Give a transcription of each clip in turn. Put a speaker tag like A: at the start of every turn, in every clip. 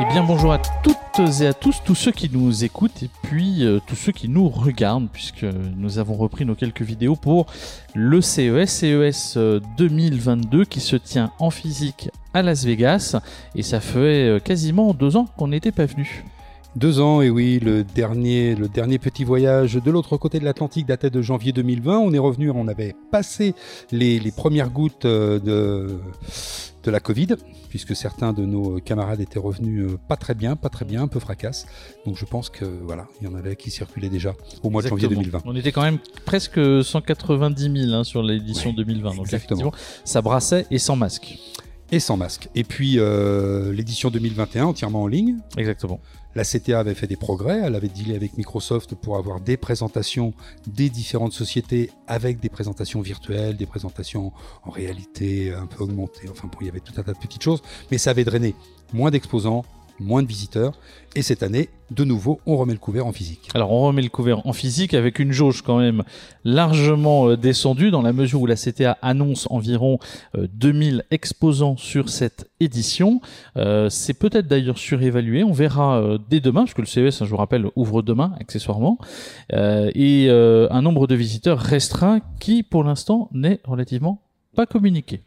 A: Eh bien bonjour à toutes et à tous, tous ceux qui nous écoutent et puis euh, tous ceux qui nous regardent puisque nous avons repris nos quelques vidéos pour le CES, CES 2022 qui se tient en physique à Las Vegas et ça fait euh, quasiment deux ans qu'on n'était pas venu.
B: Deux ans, et oui, le dernier, le dernier petit voyage de l'autre côté de l'Atlantique datait de janvier 2020. On est revenu, on avait passé les, premières gouttes euh, de, de la Covid, puisque certains de nos camarades étaient revenus euh, pas très bien, pas très bien, un peu fracasse. Donc je pense que voilà, il y en avait qui circulaient déjà au mois de janvier 2020.
A: On était quand même presque 190 000 hein, sur l'édition 2020. Donc effectivement, ça brassait et sans masque.
B: Et sans masque. Et puis euh, l'édition 2021 entièrement en ligne.
A: Exactement.
B: La CTA avait fait des progrès, elle avait dealé avec Microsoft pour avoir des présentations des différentes sociétés avec des présentations virtuelles, des présentations en réalité un peu augmentées, enfin bon, il y avait tout un tas de petites choses, mais ça avait drainé moins d'exposants, moins de visiteurs. Et cette année, de nouveau, on remet le couvert en physique.
A: Alors on remet le couvert en physique avec une jauge quand même largement euh, descendue dans la mesure où la CTA annonce environ 2000 euh, exposants sur cette édition. Euh, c'est peut-être d'ailleurs surévalué, on verra dès demain, parce que le CES, hein, je vous rappelle, ouvre demain accessoirement, et un nombre de visiteurs restreint qui pour l'instant n'est relativement pas communiqué.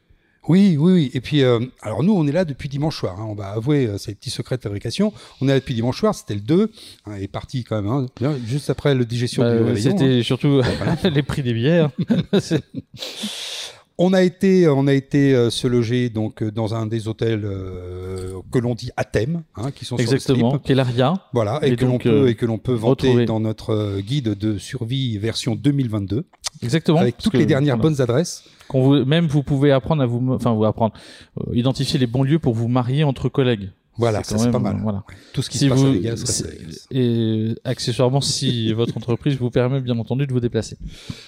B: Oui, oui, oui. Et puis, euh, alors nous, on est là depuis dimanche soir. Hein. On va avouer euh, ces petits secrets de fabrication. On est là depuis dimanche soir. C'était le 2. Hein, est parti quand même, hein, juste après le digestion
A: bah,
B: du
A: C'était surtout les prix des bières.
B: On a été, on a été euh, se loger donc dans un des hôtels que l'on dit à thème, hein, qui sont
A: exactement,
B: sur
A: qui est l'Aria.
B: Voilà, et, que l'on peut et que l'on peut vanter dans notre guide de survie version 2022.
A: Exactement.
B: Avec toutes les dernières bonnes adresses.
A: Vous, même vous pouvez apprendre à vous, enfin vous apprendre, euh, identifier les bons lieux pour vous marier entre collègues.
B: Voilà, c'est pas mal.
A: Voilà.
B: Tout ce qui se passe à Vegas
A: Et accessoirement, si votre entreprise vous permet bien entendu de vous déplacer.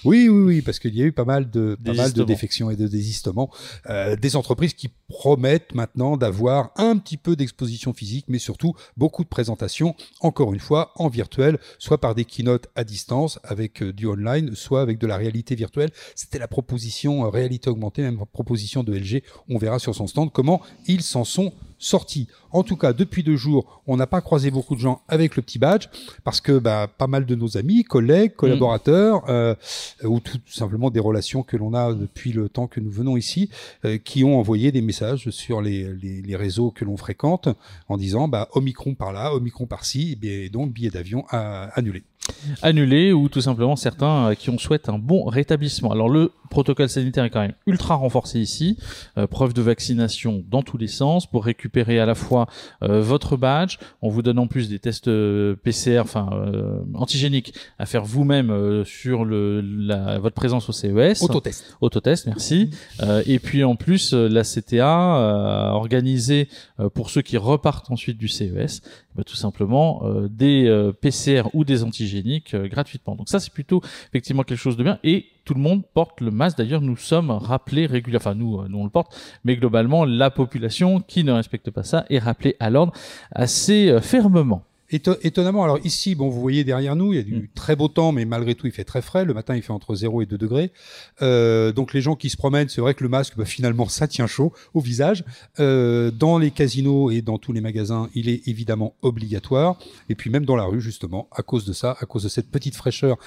B: Oui, oui, oui, parce qu'il y a eu pas mal de, pas mal de défections et de désistements. Euh, des entreprises qui promettent maintenant d'avoir un petit peu d'exposition physique, mais surtout beaucoup de présentations, encore une fois, en virtuel, soit par des keynotes à distance avec euh, du online, soit avec de la réalité virtuelle. C'était la proposition euh, réalité augmentée, même proposition de LG. On verra sur son stand comment ils s'en sont sorti. En tout cas, depuis deux jours, on n'a pas croisé beaucoup de gens avec le petit badge parce que bah, pas mal de nos amis, collègues, collaborateurs mm. euh, ou tout simplement des relations que l'on a depuis le temps que nous venons ici, euh, qui ont envoyé des messages sur les, les, les réseaux que l'on fréquente en disant bah, Omicron par là, Omicron par-ci, et donc billet d'avion annulé
A: annulé ou tout simplement certains euh, qui ont souhaitent un bon rétablissement. Alors le protocole sanitaire est quand même ultra renforcé ici, euh, preuve de vaccination dans tous les sens pour récupérer à la fois euh, votre badge, on vous donne en plus des tests PCR, enfin antigéniques à faire vous-même sur le, la, votre présence au CES.
B: Autotest.
A: Autotest, merci. et puis en plus la CTA a organisé pour ceux qui repartent ensuite du CES, bah, tout simplement des PCR ou des antigéniques euh, gratuitement. Donc ça, c'est plutôt effectivement quelque chose de bien. Et tout le monde porte le masque. D'ailleurs, nous sommes rappelés régulièrement, enfin nous, euh, nous on le porte, mais globalement, la population qui ne respecte pas ça est rappelée à l'ordre assez euh, fermement
B: étonnamment, alors ici, bon, vous voyez derrière nous, il y a du mm. très beau temps, mais malgré tout, il fait très frais. Le matin, il fait entre 0 et 2 degrés. Euh, donc les gens qui se promènent, c'est vrai que le masque, bah, finalement, ça tient chaud au visage. Euh, dans les casinos et dans tous les magasins, il est évidemment obligatoire. Et puis même dans la rue, justement, à cause de ça, à cause de cette petite fraîcheur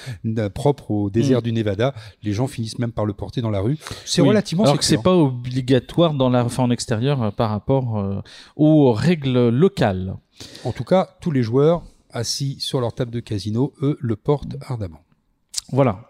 B: propre au désert mm. du Nevada, les gens finissent même par le porter dans la rue. C'est relativement
A: Alors que c'est pas obligatoire dans la, enfin, en extérieur euh, par rapport euh, aux règles locales.
B: En tout cas, tous les joueurs assis sur leur table de casino, eux, le portent ardemment.
A: Voilà.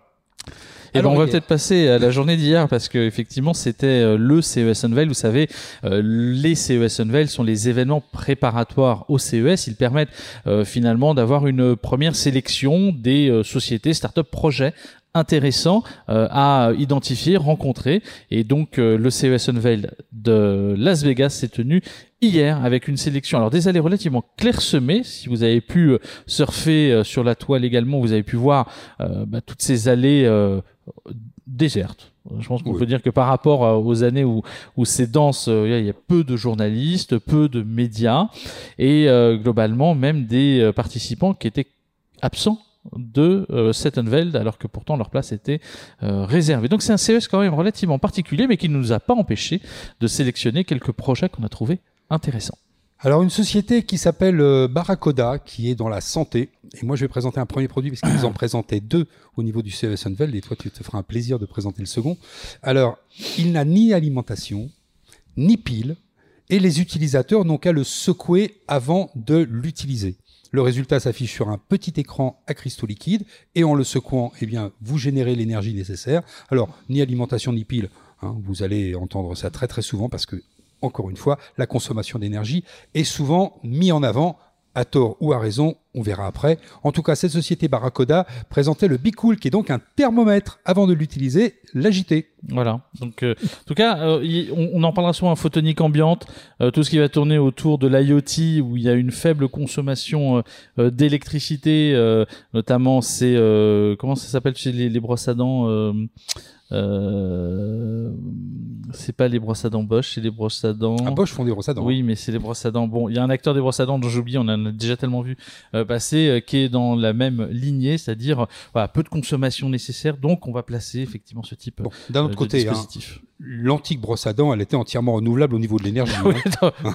A: Et ben on va peut-être passer à la journée d'hier parce que effectivement c'était euh, le CES Unveil. Vous savez, euh, les CES Unveil sont les événements préparatoires au CES. Ils permettent euh, finalement d'avoir une première sélection des sociétés, start-up, projets intéressant euh, à identifier, rencontrer. Et donc euh, le CES Unveil de Las Vegas s'est tenu hier avec une sélection. Alors des allées relativement clairsemées. Si vous avez pu euh, surfer sur la toile également, vous avez pu voir bah, toutes ces allées désertes. Je pense qu'on peut dire que par rapport aux années où, où c'est dense, il y a peu de journalistes, peu de médias et globalement même des participants qui étaient absents de euh, Settenveld, alors que pourtant leur place était euh, réservée. Donc c'est un CES quand même relativement particulier, mais qui ne nous a pas empêché de sélectionner quelques projets qu'on a trouvés intéressants.
B: Alors une société qui s'appelle euh, Barracoda, qui est dans la santé. Et moi je vais présenter un premier produit parce qu'ils en présentaient deux au niveau du CES Unveil. Et toi tu te feras un plaisir de présenter le second. Alors il n'a ni alimentation, ni pile, et les utilisateurs n'ont qu'à le secouer avant de l'utiliser. Le résultat s'affiche sur un petit écran à cristaux liquides et en le secouant, eh bien, vous générez l'énergie nécessaire. Alors, ni alimentation ni pile, hein, vous allez entendre ça très très souvent parce que encore une fois, la consommation d'énergie est souvent mise en avant à tort ou à raison, on verra après. En tout cas, cette société Barracoda présentait le Bicool, qui est donc un thermomètre. Avant de l'utiliser, l'agiter.
A: Voilà. Donc, euh, en tout cas, euh, on, en parlera souvent en photonique ambiante, euh, tout ce qui va tourner autour de l'IoT, où il y a une faible consommation d'électricité, notamment c'est comment ça s'appelle chez les, les brosses à dents euh, c'est pas les brosses à dents Bosch, c'est les brosses à dents.
B: Ah, Bosch font des brosses à dents.
A: Oui, mais c'est les brosses à dents. Bon, il y a un acteur des brosses à dents dont j'oublie, on en a déjà tellement vu euh, passer, euh, qui est dans la même lignée, c'est-à-dire voilà, peu de consommation nécessaire. Donc, on va placer effectivement ce type bon,
B: d'un autre côté, hein, l'antique brosse à dents, elle était entièrement renouvelable au niveau de l'énergie. hein.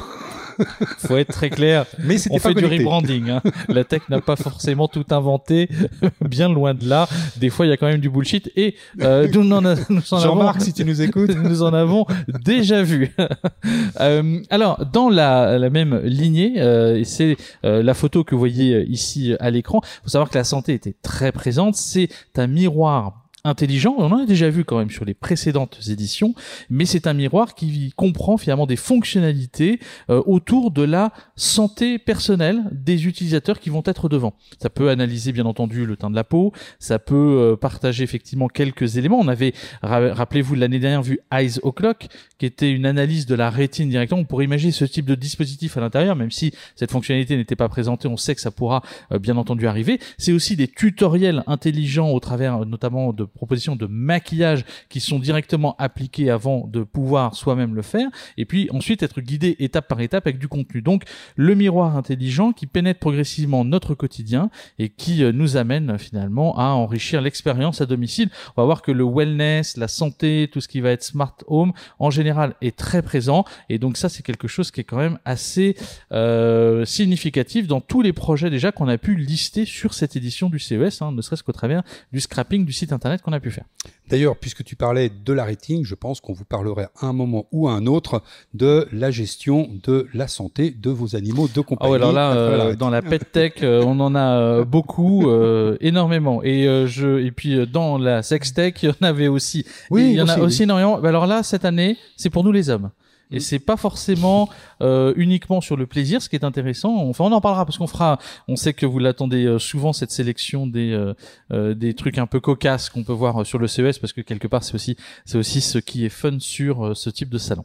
A: faut être très clair. Mais on fait du rebranding. Hein. La tech n'a pas forcément tout inventé, bien loin de là. Des fois, il y a quand même du bullshit. Et euh, nous, en, nous
B: en avons, si tu nous écoutes,
A: nous en avons déjà vu. euh, alors, dans la, la même lignée, euh, c'est euh, la photo que vous voyez ici à l'écran. Il faut savoir que la santé était très présente. C'est un miroir intelligent. On en a déjà vu quand même sur les précédentes éditions, mais c'est un miroir qui comprend finalement des fonctionnalités euh, autour de la santé personnelle des utilisateurs qui vont être devant. Ça peut analyser bien entendu le teint de la peau, ça peut euh, partager effectivement quelques éléments. On avait, rappelez-vous, l'année dernière vu Eyes O'Clock, qui était une analyse de la rétine directement. On pourrait imaginer ce type de dispositif à l'intérieur, même si cette fonctionnalité n'était pas présentée, on sait que ça pourra euh, bien entendu arriver. C'est aussi des tutoriels intelligents au travers notamment de propositions de maquillage qui sont directement appliquées avant de pouvoir soi-même le faire, et puis ensuite être guidé étape par étape avec du contenu. Donc le miroir intelligent qui pénètre progressivement notre quotidien et qui euh, nous amène finalement à enrichir l'expérience à domicile. On va voir que le wellness, la santé, tout ce qui va être smart home, en général est très présent, et donc ça c'est quelque chose qui est quand même assez euh, significatif dans tous les projets déjà qu'on a pu lister sur cette édition du CES, hein, ne serait-ce qu'au travers du scrapping du site internet qu'on a pu faire.
B: D'ailleurs, puisque tu parlais de la rating, je pense qu'on vous parlerait à un moment ou à un autre de la gestion de la santé de vos animaux de compagnie.
A: Ah alors là, euh, dans la pet tech, euh, on en a euh, beaucoup, énormément. Et je, et puis dans la sex tech, il y en avait aussi. Oui, il y en a aussi énormément. Alors là, cette année, c'est pour nous les hommes. Et c'est pas forcément euh, uniquement sur le plaisir, ce qui est intéressant. Enfin, on en parlera parce qu'on fera. On sait que vous l'attendez euh, souvent cette sélection des euh, euh, des trucs un peu cocasses qu'on peut voir sur le CES parce que quelque part c'est aussi c'est aussi ce qui est fun sur ce type de salon.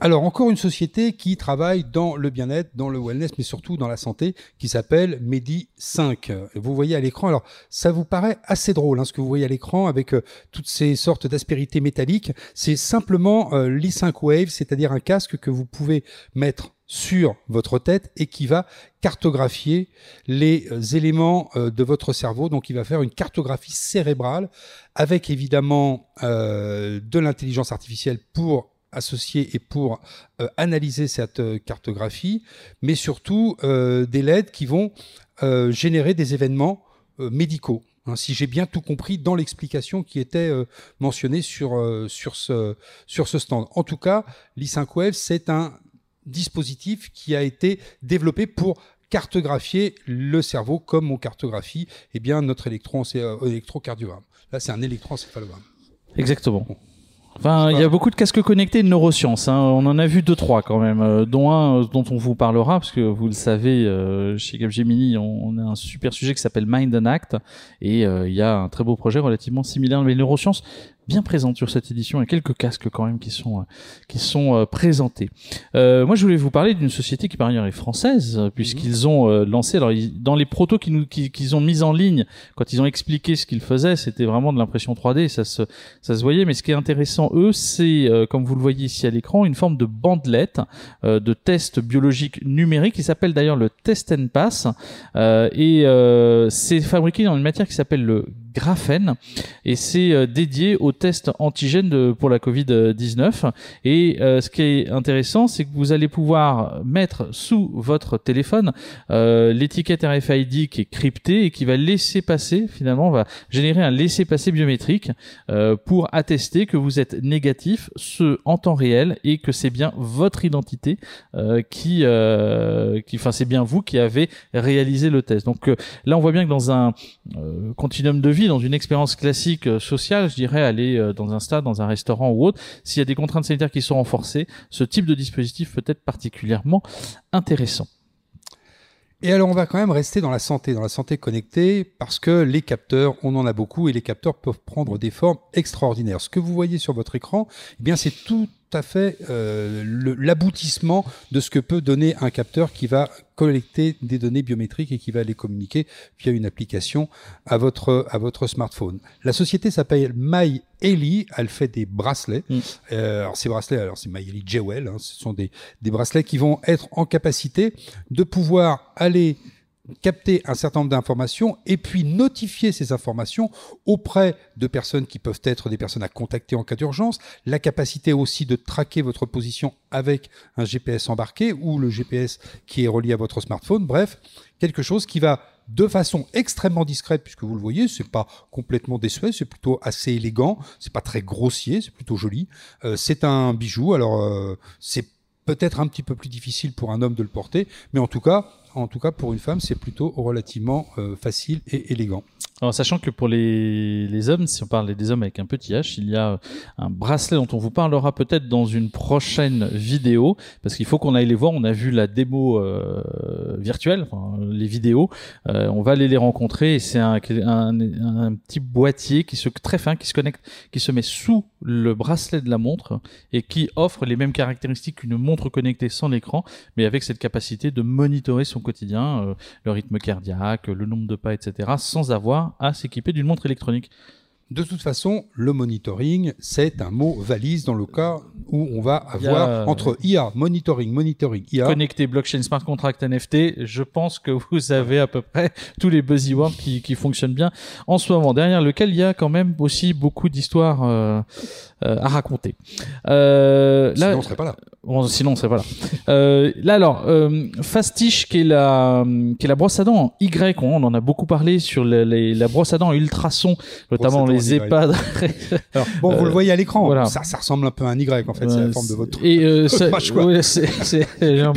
B: Alors encore une société qui travaille dans le bien-être, dans le wellness, mais surtout dans la santé, qui s'appelle Medi 5. Vous voyez à l'écran, alors ça vous paraît assez drôle, hein, ce que vous voyez à l'écran avec euh, toutes ces sortes d'aspérités métalliques. C'est simplement euh, l'E5 Wave, c'est-à-dire un casque que vous pouvez mettre sur votre tête et qui va cartographier les euh, éléments de votre cerveau. Donc, il va faire une cartographie cérébrale avec évidemment de l'intelligence artificielle pour associés et pour euh, analyser cette euh, cartographie, mais surtout euh, des LED qui vont générer des événements médicaux. Hein, si j'ai bien tout compris dans l'explication qui était mentionnée sur, sur, ce, sur ce stand. En tout cas, l'I5 Wave, c'est un dispositif qui a été développé pour cartographier le cerveau comme on cartographie eh bien, notre électron, électrocardiogramme. Là, c'est un électroencéphalogramme.
A: Exactement. Enfin, il y a beaucoup de casques connectés de neurosciences. Hein. On en a vu deux, trois quand même, euh, dont un euh, dont on vous parlera, parce que vous le savez, euh, chez Capgemini, on, on, a un super sujet qui s'appelle Mind and Act, et il y a un très beau projet relativement similaire. Les neurosciences, bien présente sur cette édition et quelques casques quand même qui sont euh, qui sont euh, présentés. Euh, moi, je voulais vous parler d'une société qui par ailleurs est française puisqu'ils ont lancé alors dans les protos qu'ils nous qu'ils ont mis en ligne quand ils ont expliqué ce qu'ils faisaient, c'était vraiment de l'impression 3D, ça se ça se voyait. Mais ce qui est intéressant eux, c'est comme vous le voyez ici à l'écran, une forme de bandelette de test biologique numérique qui s'appelle d'ailleurs le Test and Pass et c'est fabriqué dans une matière qui s'appelle le graphène et c'est dédié aux tests antigènes pour la Covid-19. Et ce qui est intéressant, c'est que vous allez pouvoir mettre sous votre téléphone l'étiquette RFID qui est cryptée et qui va laisser passer, finalement, va générer un laisser-passer biométrique pour attester que vous êtes négatif, ce en temps réel et que c'est bien votre identité qui, enfin, c'est bien vous qui avez réalisé le test. Donc là, on voit bien que dans un continuum de vie, dans une expérience classique euh, sociale, je dirais aller euh, dans un stade, dans un restaurant ou autre, s'il y a des contraintes sanitaires qui sont renforcées, ce type de dispositif peut être particulièrement intéressant.
B: Et alors, on va quand même rester dans la santé, dans la santé connectée, parce que les capteurs, on en a beaucoup, et les capteurs peuvent prendre des formes extraordinaires. Ce que vous voyez sur votre écran, eh bien, c'est tout à fait euh, l'aboutissement de ce que peut donner un capteur qui va collecter des données biométriques et qui va les communiquer via une application à votre, à votre smartphone. La société s'appelle MyEli, elle fait des bracelets. Mm. Euh, alors ces bracelets, alors c'est MyEli Jewel, hein, ce sont des, des bracelets qui vont être en capacité de pouvoir aller capter un certain nombre d'informations et puis notifier ces informations auprès de personnes qui peuvent être des personnes à contacter en cas d'urgence, la capacité aussi de traquer votre position avec un GPS embarqué ou le GPS qui est relié à votre smartphone, bref, quelque chose qui va de façon extrêmement discrète, puisque vous le voyez, c'est pas complètement désuet, c'est plutôt assez élégant, c'est pas très grossier, c'est plutôt joli. Euh, c'est un bijou, alors euh, c'est peut-être un petit peu plus difficile pour un homme de le porter, mais en tout cas, en tout cas pour une femme, c'est plutôt relativement euh, facile et élégant.
A: Sachant que pour les, hommes, si on parle des hommes avec un petit H, il y a un bracelet dont on vous parlera peut-être dans une prochaine vidéo, parce qu'il faut qu'on aille les voir. On a vu la démo euh, virtuelle, les vidéos. Euh, on va aller les rencontrer. C'est un, petit boîtier qui se très fin, qui se connecte, qui se met sous le bracelet de la montre et qui offre les mêmes caractéristiques qu'une montre connectée sans l'écran, mais avec cette capacité de monitorer son quotidien, euh, le rythme cardiaque, le nombre de pas, etc., sans avoir à s'équiper d'une montre électronique.
B: De toute façon, le monitoring, c'est un mot valise dans le cas où on va avoir entre IA, monitoring, monitoring, IA.
A: Connecté, blockchain, smart contract, NFT, je pense que vous avez à peu près tous les buzzwords qui, qui fonctionnent bien en ce moment, derrière lequel il y a quand même aussi beaucoup d'histoires euh, euh, à raconter.
B: Euh, là, sinon, on serait pas là.
A: Sinon, on serait pas là. Euh, là, alors, euh, Fastiche, qui est la, qui est la brosse à dents en Y, on, en a beaucoup parlé sur les, la brosse à dents ultrason, notamment les EHPAD.
B: alors, bon, vous le voyez à l'écran. Voilà. Ça, ça ressemble un peu à un Y, en fait. c'est la forme de votre.
A: Et euh, c'est un,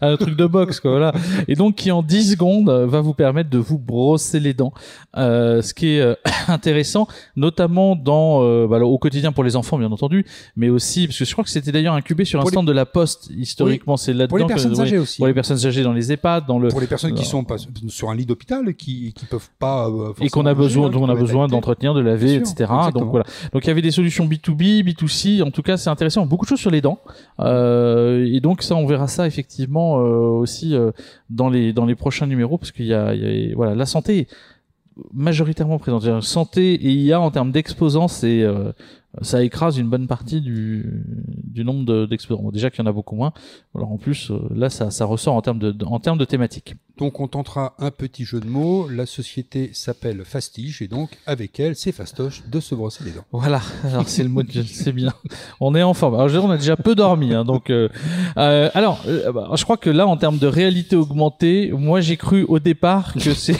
A: un, truc de boxe, quoi. Voilà. Et donc, qui en 10 secondes va vous permettre de vous brosser les dents. ce qui est intéressant, notamment dans, bah, au quotidien pour les enfants bien entendu, mais aussi parce que je crois que c'était d'ailleurs incubé sur un stand de la Poste historiquement. C'est là-dedans
B: pour les personnes âgées aussi.
A: Pour les personnes âgées dans les EHPAD, dans le
B: pour les personnes qui sont pas sur un lit d'hôpital et qui qui peuvent pas
A: euh, et qu'on a besoin dont on a besoin d'entretenir, de laver, etc. Donc voilà. Donc il y avait des solutions B2B, B2C. En tout cas, c'est intéressant. Beaucoup de choses sur les dents. Euh, et donc ça, on verra ça effectivement euh, aussi dans les dans les prochains numéros parce qu'il y a voilà la santé majoritairement présente. Santé et IA en termes d'exposants, c'est euh, ça écrase une bonne partie du, du nombre d'exposants. déjà qu'il y en a beaucoup moins. Alors en plus, euh, là, ça, ça ressort en termes de, en termes de thématique.
B: Donc on tentera un petit jeu de mots. La société s'appelle Fastige et donc avec elle, c'est fastoche de se brosser les dents.
A: Voilà, alors c'est le mot de c'est bien. On est en forme. Alors on a déjà peu dormi, hein, donc euh, euh, alors bah, je crois que là en termes de réalité augmentée, moi j'ai cru au départ que c'est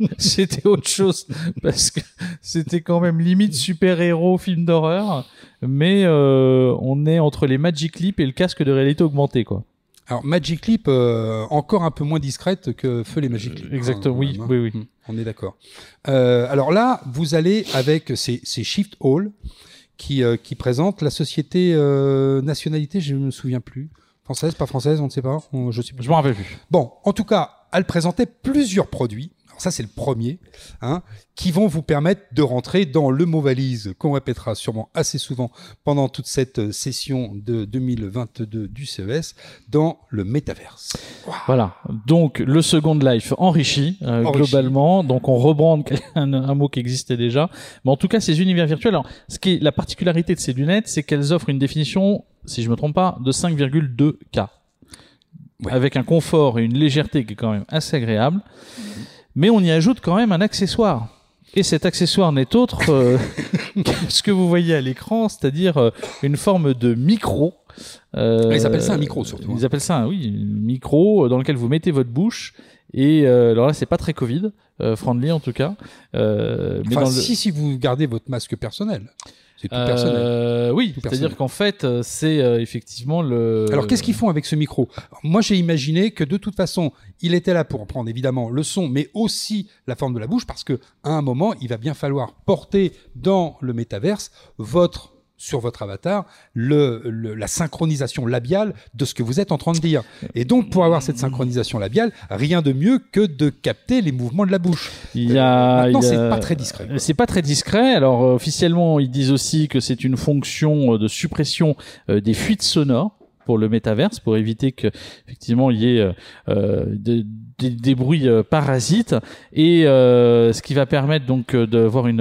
A: c'était autre chose parce que c'était quand même limite super héros film d'horreur mais euh, on est entre les Magic Leap et le casque de réalité augmentée, quoi.
B: Alors Magic Leap, euh, encore un peu moins discrète que Feu les Magic Leap.
A: Exactement, oui, hein. oui, oui. Hmm,
B: on est d'accord. Euh, alors là, vous allez avec ces, Shift Hall qui, qui présentent la société nationalité, je ne me souviens plus. Française, pas française, on ne sait pas. je sais
A: Je m'en rappelle plus.
B: Bon, en tout cas, elle présentait plusieurs produits ça, c'est le premier, hein, qui vont vous permettre de rentrer dans le mot valise qu'on répétera sûrement assez souvent pendant toute cette euh, session de 2022 du CES dans le métaverse.
A: Voilà. Donc, le Second Life enrichi, euh, globalement. Donc, on rebrande un, un, mot qui existait déjà. Mais en tout cas, ces univers virtuels. Alors, ce qui est la particularité de ces lunettes, c'est qu'elles offrent une définition, si je me trompe pas, de 5,2K. Avec un confort et une légèreté qui est quand même assez agréable mais on y ajoute quand même un accessoire. Et cet accessoire n'est autre que ce que vous voyez à l'écran, c'est-à-dire une forme de micro.
B: ils appellent ça un micro surtout.
A: Hein. Ils appellent ça, un, oui, un micro dans lequel vous mettez votre bouche et euh, alors là, c'est pas très Covid euh, friendly en tout cas.
B: Euh, mais si, si vous gardez votre masque personnel. C'est tout personnel.
A: Oui, c'est-à-dire qu'en fait, c'est effectivement le.
B: Alors, qu'est-ce qu'ils font avec ce micro? Moi, j'ai imaginé que de toute façon, il était là pour prendre évidemment le son, mais aussi la forme de la bouche, parce que à un moment, il va bien falloir porter dans le métaverse votre sur votre avatar le, la synchronisation labiale de ce que vous êtes en train de dire. Et donc, pour avoir cette synchronisation labiale, rien de mieux que de capter les mouvements de la bouche.
A: Il y a,
B: maintenant, c'est pas très discret.
A: C'est pas très discret. Alors, euh, officiellement, ils disent aussi que c'est une fonction de suppression euh, des fuites sonores pour le métaverse, pour éviter que effectivement il y ait euh, euh des, bruits euh, parasites, et ce qui va permettre donc de voir une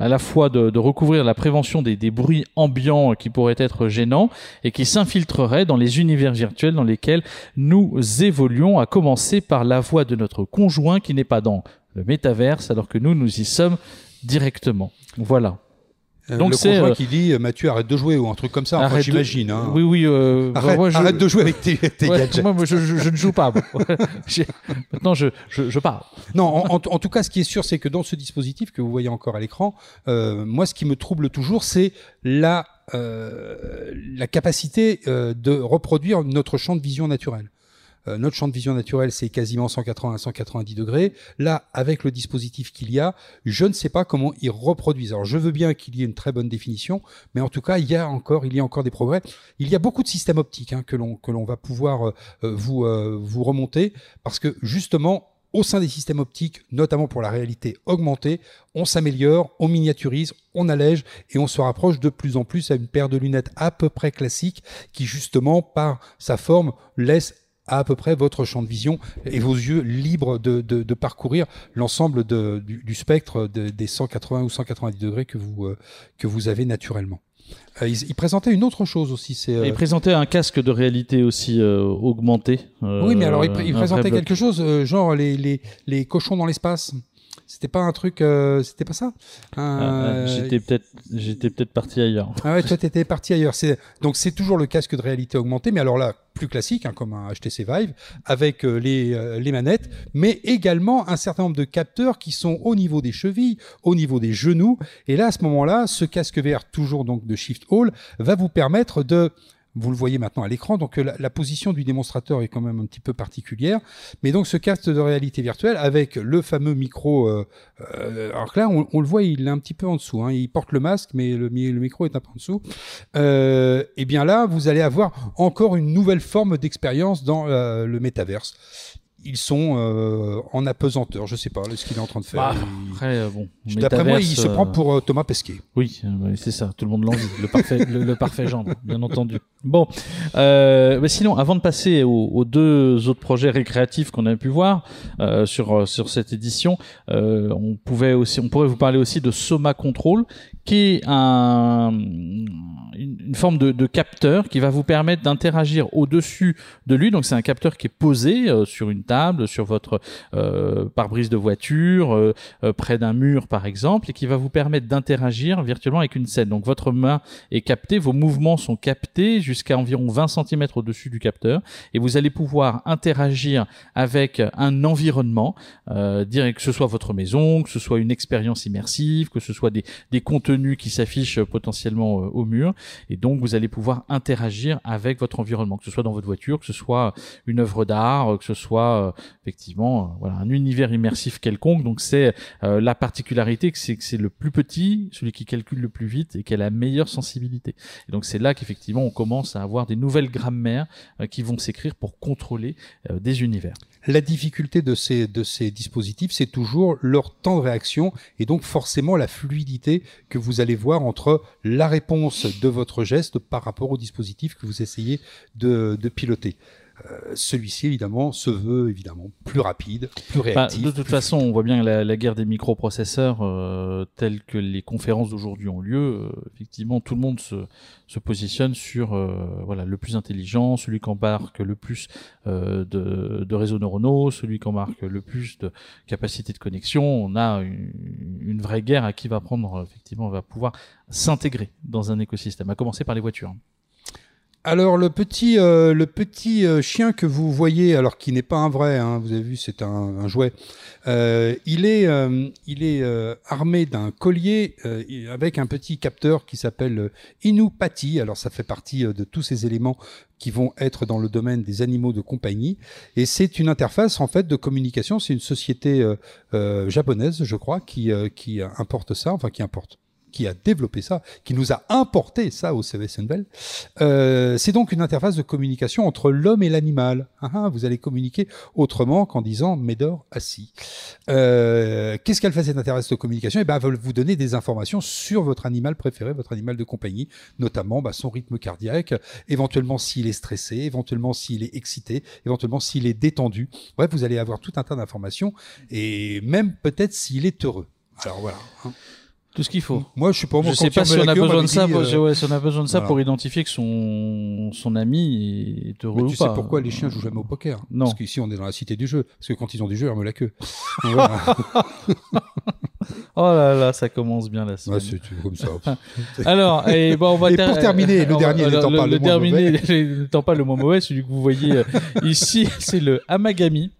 A: à la fois de, de recouvrir la prévention des, des, bruits ambiants qui pourraient être gênants et qui s'infiltreraient dans les univers virtuels dans lesquels nous évoluons, à commencer par la voix de notre conjoint qui n'est pas dans le métaverse alors que nous nous y sommes directement. Voilà.
B: Euh, Donc c'est euh, qui dit Mathieu arrête de jouer ou un truc comme ça. Enfin, j'imagine. Hein.
A: Oui oui.
B: Euh, arrête, moi, je... arrête, de jouer avec tes, tes gadgets.
A: Moi, je, je, je, ne joue pas. Maintenant je, je, parle.
B: Non, en, en, tout cas, ce qui est sûr, c'est que dans ce dispositif que vous voyez encore à l'écran, euh, moi, ce qui me trouble toujours, c'est la euh, la capacité de reproduire notre champ de vision naturel. Euh, notre champ de vision naturel, c'est quasiment 180 à 190 degrés. Là, avec le dispositif qu'il y a, je ne sais pas comment ils reproduisent. Alors, je veux bien qu'il y ait une très bonne définition, mais en tout cas, il y a encore, il y a encore des progrès. Il y a beaucoup de systèmes optiques hein, que l'on que l'on va pouvoir euh, vous euh, vous remonter parce que justement au sein des systèmes optiques, notamment pour la réalité augmentée, on s'améliore, on miniaturise, on allège et on se rapproche de plus en plus à une paire de lunettes à peu près classique qui justement par sa forme laisse à à peu près votre champ de vision et vos yeux libres de, de, de parcourir l'ensemble du, du, spectre des 180 ou 190 degrés que vous, euh, que vous avez naturellement. Euh, il, présentait une autre chose aussi. C'est,
A: euh... Il présentait un casque de réalité aussi euh, augmenté.
B: oui, mais alors il, il présentait quelque chose, genre les, les, les cochons dans l'espace. C'était pas un truc, euh, c'était pas ça.
A: Ah, ah, j'étais peut-être, j'étais peut-être parti ailleurs.
B: Ah ouais, toi t'étais parti ailleurs. C'est donc c'est toujours le casque de réalité augmentée, mais alors là plus classique, hein, comme un HTC Vive, avec euh, les, euh, les manettes, mais également un certain nombre de capteurs qui sont au niveau des chevilles, au niveau des genoux. Et là, à ce moment-là, ce casque VR, toujours donc de Shift Hall, va vous permettre de vous le voyez maintenant à l'écran. Donc la, la, position du démonstrateur est quand même un petit peu particulière. Mais donc ce casque de réalité virtuelle avec le fameux micro. Euh, euh, alors que là, on, le voit, il est un petit peu en dessous. Hein. Il porte le masque, mais le, micro est un peu en dessous. Euh, bien là, vous allez avoir encore une nouvelle forme d'expérience dans euh, le métaverse ils sont euh, en apesanteur. Je sais pas ce qu'il est en train de faire. Bah,
A: après, euh, bon,
B: D'après moi, il se prend pour euh, Thomas Pesquet.
A: Oui, c'est ça. Tout le monde l'envie. le parfait, le, parfait genre, bien entendu. Bon, mais sinon, avant de passer aux, aux deux autres projets récréatifs qu'on a pu voir sur sur cette édition, on pouvait aussi, on pourrait vous parler aussi de Soma Control, qui est un, une, forme de, capteur qui va vous permettre d'interagir au-dessus de lui. Donc c'est un capteur qui est posé euh, sur une table, sur votre euh, pare-brise de voiture, euh, euh, près d'un mur par exemple, et qui va vous permettre d'interagir virtuellement avec une scène. Donc votre main est captée, vos mouvements sont captés jusqu'à environ 20 cm au-dessus du capteur, et vous allez pouvoir interagir avec un environnement, dire que ce soit votre maison, que ce soit une expérience immersive, que ce soit des, des contenus qui s'affiche potentiellement euh, au mur. Donc, vous allez pouvoir interagir avec votre environnement, que ce soit dans votre voiture, que ce soit une œuvre d'art, que ce soit euh, effectivement euh, un univers immersif quelconque. Donc, c'est la particularité, que c'est le plus petit, celui qui calcule le plus vite et qui a la meilleure sensibilité. Et donc, c'est là qu'effectivement, on commence à avoir des nouvelles grammaires qui vont s'écrire pour contrôler des univers.
B: La difficulté de ces, de ces dispositifs, c'est toujours leur temps de réaction et donc forcément la fluidité que vous allez voir entre la réponse de votre par rapport au dispositif que vous essayez de piloter. Celui-ci évidemment se veut évidemment plus rapide, plus bah, réactif.
A: de toute façon, on voit bien la, la guerre des microprocesseurs euh, tels que les conférences d'aujourd'hui ont lieu. effectivement, tout le monde se, se positionne sur voilà le plus intelligent, celui qui embarque le plus de, de, réseaux neuronaux, celui qui embarque le plus de capacité de connexion. On a une, une vraie guerre à qui va prendre effectivement va pouvoir s'intégrer dans un écosystème. À commencer par les voitures.
B: Alors le petit, euh, le petit euh, chien que vous voyez, alors qui n'est pas un vrai, hein, vous avez vu, c'est un, jouet. Euh, il est, il est armé d'un collier avec un petit capteur qui s'appelle Inupati. Alors ça fait partie de tous ces éléments qui vont être dans le domaine des animaux de compagnie. Et c'est une interface en fait de communication. C'est une société japonaise, je crois, qui, qui importe ça, enfin qui importe qui a développé ça, qui nous a importé ça au CVS euh, c'est donc une interface de communication entre l'homme et l'animal. Ah, ah, vous allez communiquer autrement qu'en disant Médor assis. Euh, Qu'est-ce qu'elle fait cette interface de communication? Eh ben, elle va vous donner des informations sur votre animal préféré, votre animal de compagnie, notamment bah, son rythme cardiaque, éventuellement s'il est stressé, éventuellement s'il est excité, éventuellement s'il est détendu. Bref, vous allez avoir tout un tas d'informations et même peut-être s'il est heureux. Alors voilà. Hein.
A: Tout ce qu'il faut.
B: Moi, je suis pas.
A: Je sais pas si on, a besoin de ça. Euh, si on a besoin de ça pour identifier que son son ami est heureux
B: Mais
A: ou
B: tu sais pourquoi les chiens jouent jamais au poker?
A: Non.
B: Parce qu'ici, on est dans la cité du jeu. Parce que quand ils ont du jeu, ils remuent la queue.
A: Oh là là, ça commence bien la semaine.
B: Ouais, c'est comme ça.
A: Alors, et bon, on va
B: et pour terminer, le dernier n'étant pas le, le,
A: le n'étant pas le moins mauvais, celui que vous voyez euh, ici, c'est le Amagami.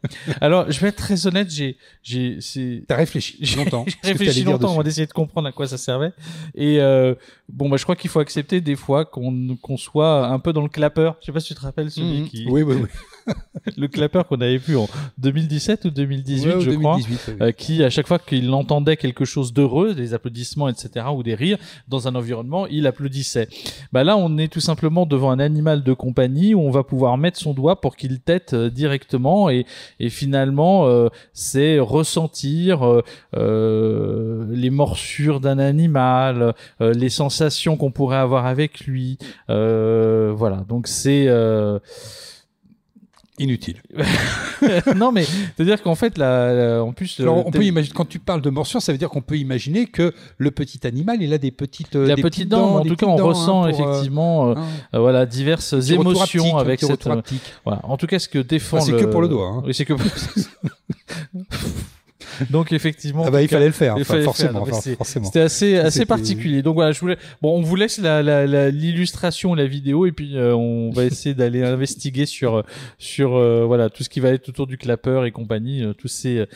A: Alors, je vais être très honnête, j'ai, j'ai, c'est.
B: T'as réfléchi longtemps.
A: J'ai réfléchi longtemps, on va essayer de comprendre à quoi ça servait. Et euh, bon, bah, je crois qu'il faut accepter des fois qu'on qu'on soit un peu dans le clapeur. Je sais pas si tu te rappelles celui
B: mmh.
A: qui.
B: Oui, oui, oui.
A: le clapeur qu'on avait vu en 2017 ou 2018, je crois, euh, qui à chaque fois qu'il entendait quelque chose d'heureux, des applaudissements, etc., ou des rires dans un environnement, il applaudissait. Bah là, on est tout simplement devant un animal de compagnie où on va pouvoir mettre son doigt pour qu'il tête euh, directement et, et finalement, euh, c'est ressentir les morsures d'un animal, les sensations qu'on pourrait avoir avec lui. voilà, donc c'est
B: inutile.
A: non, mais c'est-à-dire qu'en fait, là, en plus,
B: Alors, on peut imaginer quand tu parles de morsure, ça veut dire qu'on peut imaginer que le petit animal, il a des petites,
A: euh,
B: des
A: petites dents. en tout cas, on ressent hein, effectivement, euh, hein. voilà, diverses émotions avec cette. Voilà. En tout cas, ce que défend.
B: c'est que pour le doigt. Hein.
A: Oui, c'est que. Donc effectivement,
B: ah bah, il fallait le faire, forcément. forcément.
A: C'était assez assez particulier. Donc voilà, je voulais. Bon, on vous laisse l'illustration, la, la, vidéo, et puis euh, on va essayer d'aller investiguer sur sur euh, voilà tout ce qui va être autour du clapper et compagnie, euh, tous ces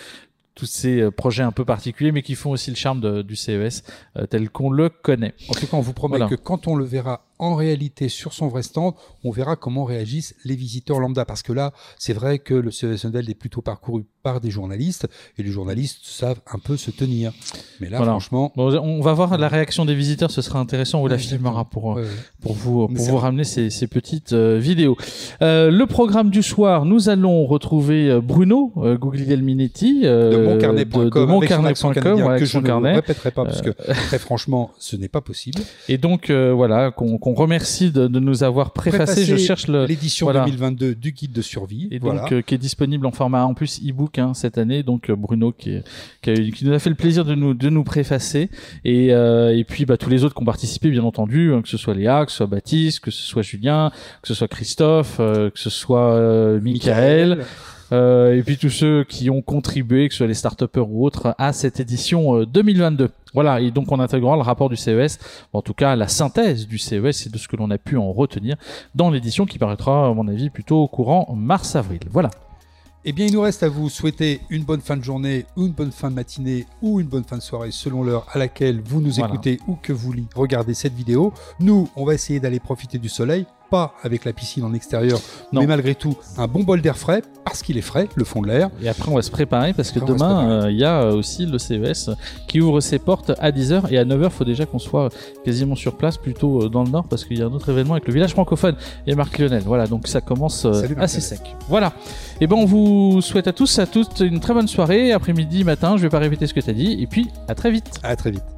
A: tous ces projets un peu particuliers, mais qui font aussi le charme du CES tel qu'on le connaît.
B: En tout cas, on vous promet que quand on le verra en réalité sur son vrai stand, on verra comment réagissent les visiteurs lambda. Parce que là, c'est vrai que le CES est plutôt parcouru par des journalistes et les journalistes savent un peu se tenir. Mais là, franchement,
A: on va voir la réaction des visiteurs. Ce sera intéressant. On la filmera pour pour vous pour vous ramener ces, ces petites euh, vidéos. Euh, le programme du soir, nous allons retrouver euh, Bruno euh, Guglielminetti
B: de moncarnet.com de,
A: moncarnet.com
B: que je ne répéterai pas parce que très franchement, ce n'est pas possible.
A: Et donc voilà qu'on on remercie de, nous avoir préfacé. Je cherche
B: l'édition 2022 du guide de survie,
A: et donc euh, qui est disponible en format en plus e-book hein, cette année. Donc euh, Bruno qui, qui, nous a fait le plaisir de nous de nous préfacer et, euh, et puis bah, tous les autres qui ont participé bien entendu, hein, que ce soit Léa, que ce soit Baptiste, que ce soit Julien, que ce soit Christophe, que ce soit Michael. Euh, et puis tous ceux qui ont contribué, que ce soit les start ou autres, à cette édition 2022. Voilà, et donc on intégrera le rapport du CES, en tout cas la synthèse du CES et de ce que l'on a pu en retenir dans l'édition qui paraîtra, à mon avis, plutôt au courant mars-avril. Voilà.
B: Eh bien, il nous reste à vous souhaiter une bonne fin de journée, ou une bonne fin de matinée, ou une bonne fin de soirée, selon l'heure à laquelle vous nous écoutez ou que vous regardez cette vidéo. Nous, on va essayer d'aller profiter du soleil pas avec la piscine en extérieur, mais malgré tout un bon bol d'air frais parce qu'il est frais, le fond de l'air.
A: Et après on va se préparer parce que demain euh, il y a euh, aussi le CES qui ouvre ses portes à 10h et à 9h il faut déjà qu'on soit quasiment sur place plutôt euh, dans le nord parce qu'il y a un autre événement avec le village francophone et Marc Lionel. Voilà, donc ça commence assez sec. Voilà. Et ben on vous souhaite à tous à toutes une très bonne soirée, après-midi, matin, je vais pas répéter ce que tu as dit et puis à très vite.
B: À très vite.